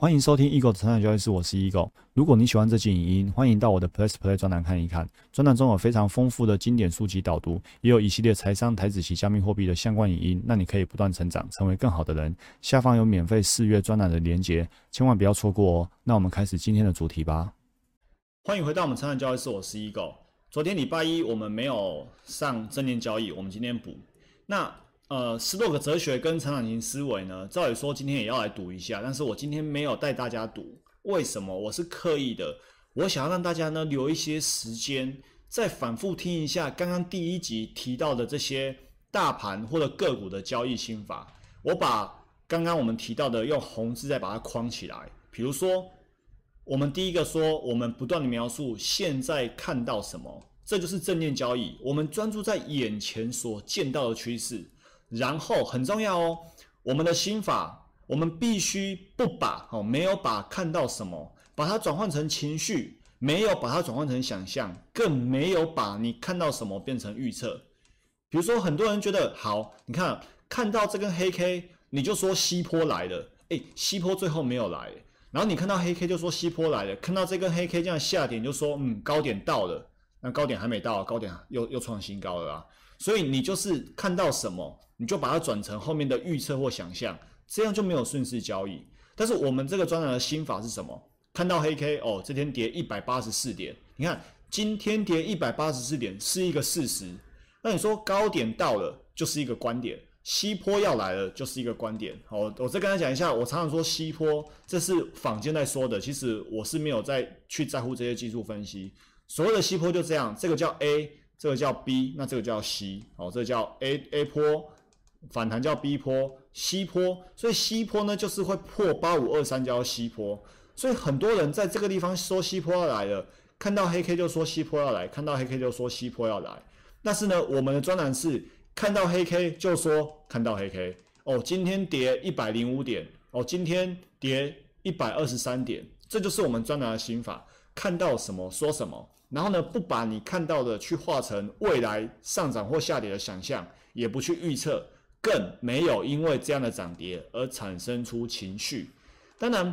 欢迎收听 Eagle 的成长交易室，我是 Eagle。如果你喜欢这期影音，欢迎到我的 Plus Play 专栏看一看。专栏中有非常丰富的经典书籍导读，也有一系列财商、台子及加密货币的相关影音，让你可以不断成长，成为更好的人。下方有免费试阅专栏的连结，千万不要错过哦。那我们开始今天的主题吧。欢迎回到我们成长交易室，我是 Eagle。昨天礼拜一我们没有上正念交易，我们今天补。那呃，斯洛克哲学跟成长型思维呢，照理说今天也要来读一下，但是我今天没有带大家读，为什么？我是刻意的，我想要让大家呢留一些时间，再反复听一下刚刚第一集提到的这些大盘或者个股的交易心法。我把刚刚我们提到的用红字再把它框起来，比如说，我们第一个说，我们不断的描述现在看到什么，这就是正念交易，我们专注在眼前所见到的趋势。然后很重要哦，我们的心法，我们必须不把哦，没有把看到什么，把它转换成情绪，没有把它转换成想象，更没有把你看到什么变成预测。比如说，很多人觉得好，你看看到这根黑 K，你就说西坡来了，诶，西坡最后没有来。然后你看到黑 K 就说西坡来了，看到这根黑 K 这样下点就说嗯高点到了，那高点还没到，高点又又创新高了啊。所以你就是看到什么。你就把它转成后面的预测或想象，这样就没有顺势交易。但是我们这个专栏的心法是什么？看到黑 K 哦，这天跌一百八十四点，你看今天跌一百八十四点是一个事实。那你说高点到了就是一个观点，西坡要来了就是一个观点。好，我再跟他讲一下，我常常说西坡，这是坊间在说的，其实我是没有在去在乎这些技术分析。所谓的西坡就这样，这个叫 A，这个叫 B，那这个叫 C，哦，这个叫 A A 坡。反弹叫 B 坡、，C 坡，所以 C 坡呢就是会破八五二三叫 C 坡，所以很多人在这个地方说 C 坡要来了，看到黑 K 就说 C 坡要来，看到黑 K 就说 C 坡要来。但是呢，我们的专栏是看到黑 K 就说看到黑 K 哦，今天跌一百零五点哦，今天跌一百二十三点，这就是我们专栏的心法，看到什么说什么，然后呢不把你看到的去化成未来上涨或下跌的想象，也不去预测。更没有因为这样的涨跌而产生出情绪，当然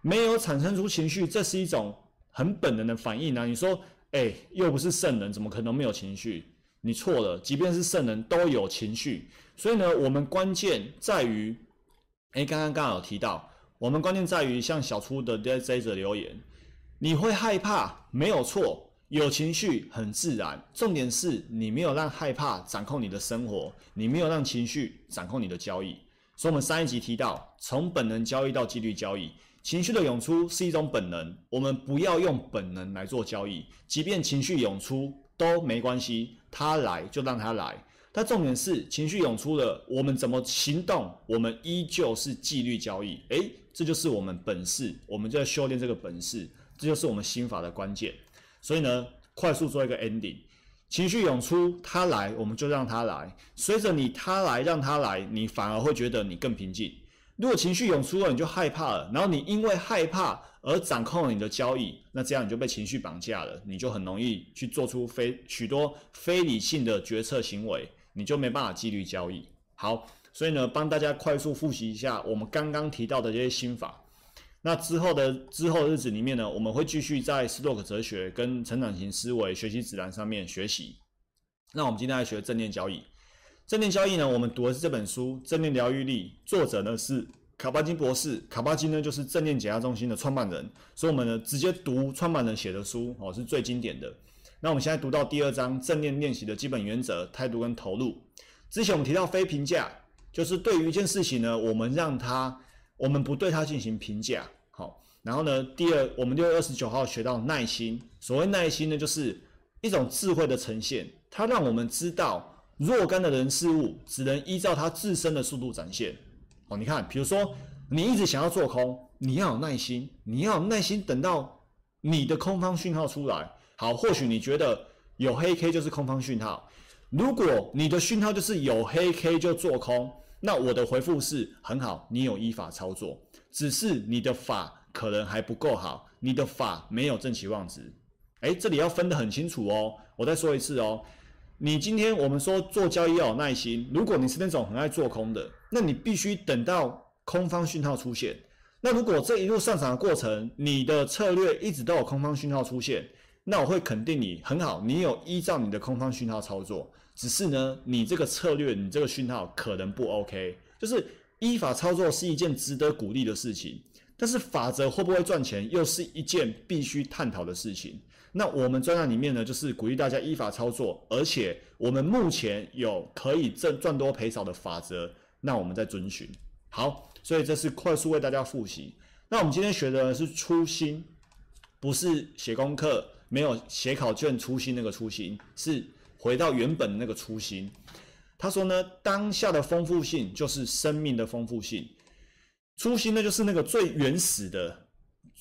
没有产生出情绪，这是一种很本能的反应呢。你说，哎，又不是圣人，怎么可能没有情绪？你错了，即便是圣人都有情绪。所以呢，我们关键在于，哎，刚刚刚好有提到，我们关键在于像小初的这这则留言，你会害怕，没有错。有情绪很自然，重点是你没有让害怕掌控你的生活，你没有让情绪掌控你的交易。所以，我们上一集提到，从本能交易到纪律交易，情绪的涌出是一种本能，我们不要用本能来做交易，即便情绪涌出都没关系，它来就让它来。但重点是情绪涌出了，我们怎么行动？我们依旧是纪律交易。诶，这就是我们本事，我们就要修炼这个本事，这就是我们心法的关键。所以呢，快速做一个 ending，情绪涌出，它来，我们就让它来。随着你它来，让它来，你反而会觉得你更平静。如果情绪涌出了，你就害怕了，然后你因为害怕而掌控了你的交易，那这样你就被情绪绑架了，你就很容易去做出非许多非理性的决策行为，你就没办法纪律交易。好，所以呢，帮大家快速复习一下我们刚刚提到的这些心法。那之后的之后日子里面呢，我们会继续在斯洛克哲学跟成长型思维学习指南上面学习。那我们今天来学正念交易。正念交易呢，我们读的是这本书《正念疗愈力》，作者呢是卡巴金博士。卡巴金呢就是正念解压中心的创办人，所以我们呢直接读创办人写的书哦，是最经典的。那我们现在读到第二章正念练习的基本原则、态度跟投入。之前我们提到非评价，就是对于一件事情呢，我们让它。我们不对它进行评价，好，然后呢，第二，我们六月二十九号学到耐心。所谓耐心呢，就是一种智慧的呈现，它让我们知道若干的人事物只能依照它自身的速度展现。哦，你看，比如说你一直想要做空，你要有耐心，你要有耐心等到你的空方讯号出来。好，或许你觉得有黑 K 就是空方讯号，如果你的讯号就是有黑 K 就做空。那我的回复是很好，你有依法操作，只是你的法可能还不够好，你的法没有正期望值。哎，这里要分得很清楚哦。我再说一次哦，你今天我们说做交易要有耐心，如果你是那种很爱做空的，那你必须等到空方讯号出现，那如果这一路上涨的过程，你的策略一直都有空方讯号出现，那我会肯定你很好，你有依照你的空方讯号操作，只是呢，你这个策略，你这个讯号可能不 OK，就是依法操作是一件值得鼓励的事情，但是法则会不会赚钱，又是一件必须探讨的事情。那我们专栏里面呢，就是鼓励大家依法操作，而且我们目前有可以挣赚多赔少的法则，那我们在遵循。好，所以这是快速为大家复习。那我们今天学的是初心，不是写功课，没有写考卷初心那个初心，是回到原本那个初心。他说呢，当下的丰富性就是生命的丰富性，初心呢就是那个最原始的。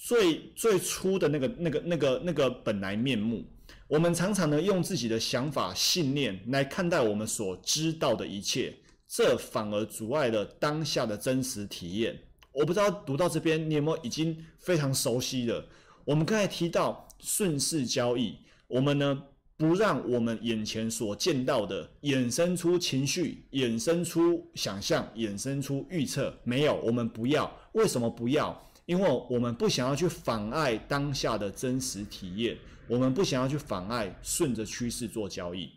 最最初的那个、那个、那个、那个本来面目，我们常常呢用自己的想法、信念来看待我们所知道的一切，这反而阻碍了当下的真实体验。我不知道读到这边，你有没有已经非常熟悉了？我们刚才提到顺势交易，我们呢不让我们眼前所见到的衍生出情绪、衍生出想象、衍生出预测，没有，我们不要。为什么不要？因为我们不想要去妨碍当下的真实体验，我们不想要去妨碍顺着趋势做交易，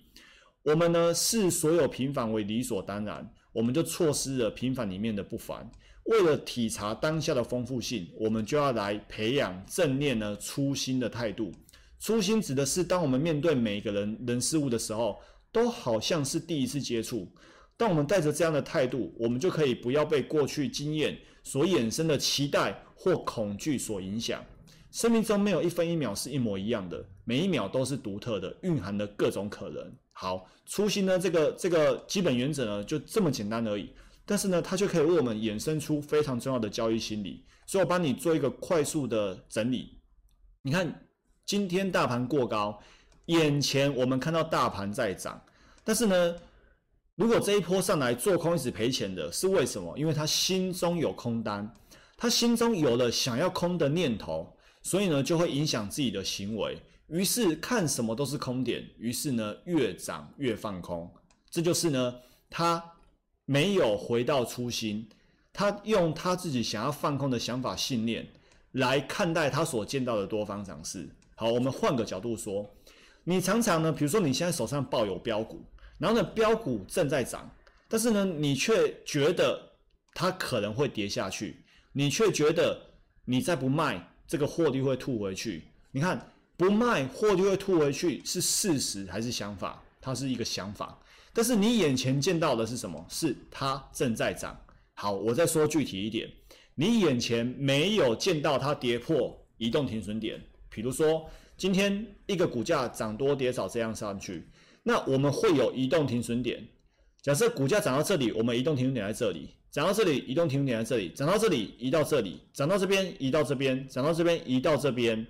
我们呢视所有平凡为理所当然，我们就错失了平凡里面的不凡。为了体察当下的丰富性，我们就要来培养正念呢初心的态度。初心指的是，当我们面对每一个人人事物的时候，都好像是第一次接触。当我们带着这样的态度，我们就可以不要被过去经验所衍生的期待或恐惧所影响。生命中没有一分一秒是一模一样的，每一秒都是独特的，蕴含了各种可能。好，初心呢，这个这个基本原则呢，就这么简单而已。但是呢，它却可以为我们衍生出非常重要的交易心理。所以我帮你做一个快速的整理。你看，今天大盘过高，眼前我们看到大盘在涨，但是呢？如果这一波上来做空一直赔钱的，是为什么？因为他心中有空单，他心中有了想要空的念头，所以呢就会影响自己的行为，于是看什么都是空点，于是呢越涨越放空，这就是呢他没有回到初心，他用他自己想要放空的想法信念来看待他所见到的多方涨势。好，我们换个角度说，你常常呢，比如说你现在手上抱有标股。然后呢，标股正在涨，但是呢，你却觉得它可能会跌下去，你却觉得你再不卖，这个获利会吐回去。你看，不卖获利会吐回去是事实还是想法？它是一个想法。但是你眼前见到的是什么？是它正在涨。好，我再说具体一点，你眼前没有见到它跌破移动停损点，比如说今天一个股价涨多跌少这样上去。那我们会有移动停损点。假设股价涨到这里，我们移动停损点在这里；涨到这里，移动停损点在这里；涨到这里，移到这里；涨到这边，移到这边；涨到这边，移到这边。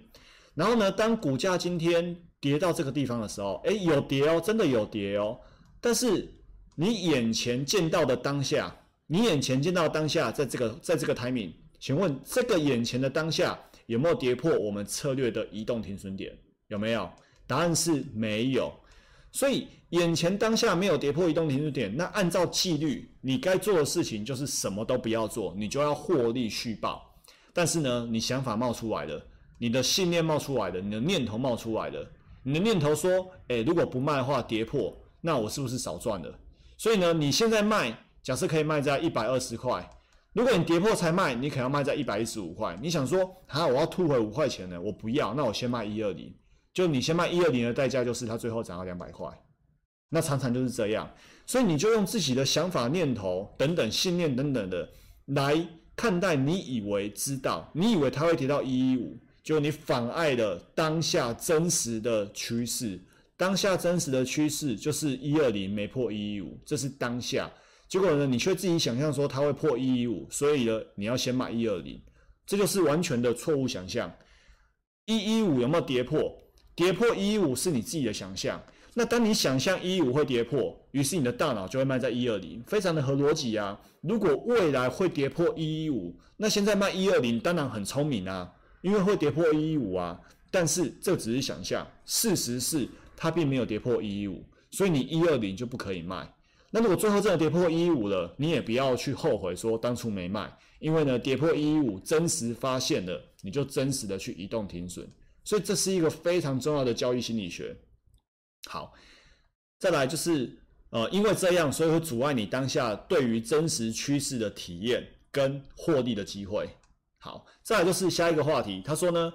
然后呢，当股价今天跌到这个地方的时候，诶，有跌哦，真的有跌哦。但是你眼前见到的当下，你眼前见到当下，在这个在这个 timing，请问这个眼前的当下有没有跌破我们策略的移动停损点？有没有？答案是没有。所以眼前当下没有跌破移动停损点，那按照纪律，你该做的事情就是什么都不要做，你就要获利续报。但是呢，你想法冒出来了，你的信念冒出来了，你的念头冒出来了，你的念头说：诶，如果不卖的话，跌破，那我是不是少赚了？所以呢，你现在卖，假设可以卖在一百二十块，如果你跌破才卖，你可能要卖在一百一十五块。你想说，啊，我要吐回五块钱呢？我不要，那我先卖一二零。就你先卖一二零的代价，就是它最后涨到两百块，那常常就是这样。所以你就用自己的想法、念头等等、信念等等的来看待你以为知道，你以为它会跌到一一五，就你妨碍了当下真实的趋势。当下真实的趋势就是一二零没破一一五，这是当下。结果呢，你却自己想象说它会破一一五，所以呢，你要先买一二零，这就是完全的错误想象。一一五有没有跌破？跌破一一五是你自己的想象，那当你想象一一五会跌破，于是你的大脑就会卖在一二零，非常的合逻辑啊。如果未来会跌破一一五，那现在卖一二零当然很聪明啊，因为会跌破一一五啊。但是这只是想象，事实是它并没有跌破一一五，所以你一二零就不可以卖。那如果最后真的跌破一一五了，你也不要去后悔说当初没卖，因为呢，跌破一一五，真实发现了，你就真实的去移动停损，所以这是一个非常重要的交易心理学。好，再来就是呃，因为这样，所以会阻碍你当下对于真实趋势的体验跟获利的机会。好，再来就是下一个话题，他说呢。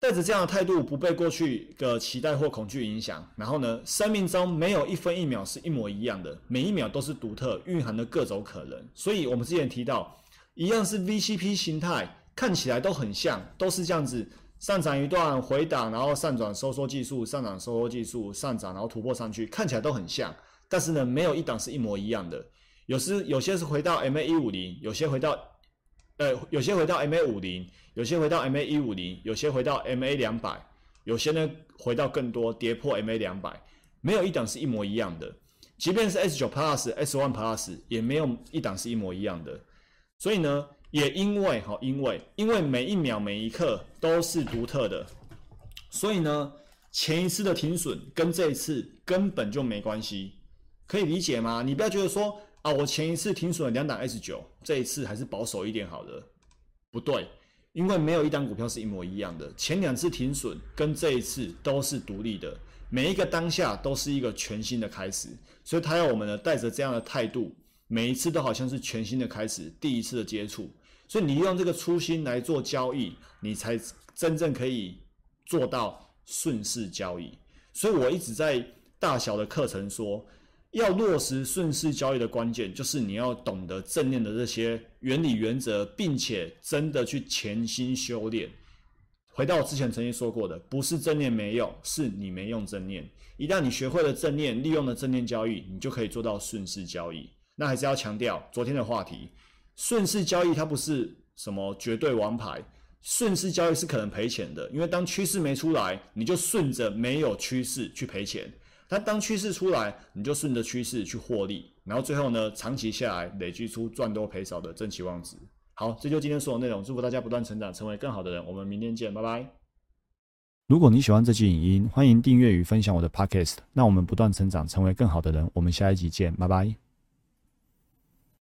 带着这样的态度，不被过去的期待或恐惧影响。然后呢，生命中没有一分一秒是一模一样的，每一秒都是独特，蕴含的各种可能。所以，我们之前提到，一样是 VCP 形态，看起来都很像，都是这样子上涨一段回档，然后上转收缩技术，上涨收缩技术上涨，然后突破上去，看起来都很像。但是呢，没有一档是一模一样的。有时有些是回到 MA 一五零，有些回到。呃，有些回到 MA 五零，有些回到 MA 一五零，有些回到 MA 两百，有些呢回到更多跌破 MA 两百，没有一档是一模一样的。即便是 S 九 Plus、S One Plus，也没有一档是一模一样的。所以呢，也因为哈，因为因为每一秒每一刻都是独特的，所以呢，前一次的停损跟这一次根本就没关系，可以理解吗？你不要觉得说。啊，我前一次停损两档 S 九，这一次还是保守一点好的。不对，因为没有一档股票是一模一样的。前两次停损跟这一次都是独立的，每一个当下都是一个全新的开始。所以他要我们呢带着这样的态度，每一次都好像是全新的开始，第一次的接触。所以你用这个初心来做交易，你才真正可以做到顺势交易。所以我一直在大小的课程说。要落实顺势交易的关键，就是你要懂得正念的这些原理原则，并且真的去潜心修炼。回到我之前曾经说过的，不是正念没用，是你没用正念。一旦你学会了正念，利用了正念交易，你就可以做到顺势交易。那还是要强调昨天的话题，顺势交易它不是什么绝对王牌，顺势交易是可能赔钱的，因为当趋势没出来，你就顺着没有趋势去赔钱。但当趋势出来，你就顺着趋势去获利，然后最后呢，长期下来累积出赚多赔少的正期望值。好，这就今天所有内容。祝福大家不断成长，成为更好的人。我们明天见，拜拜。如果你喜欢这期影音，欢迎订阅与分享我的 podcast。那我们不断成长，成为更好的人。我们下一集见，拜拜。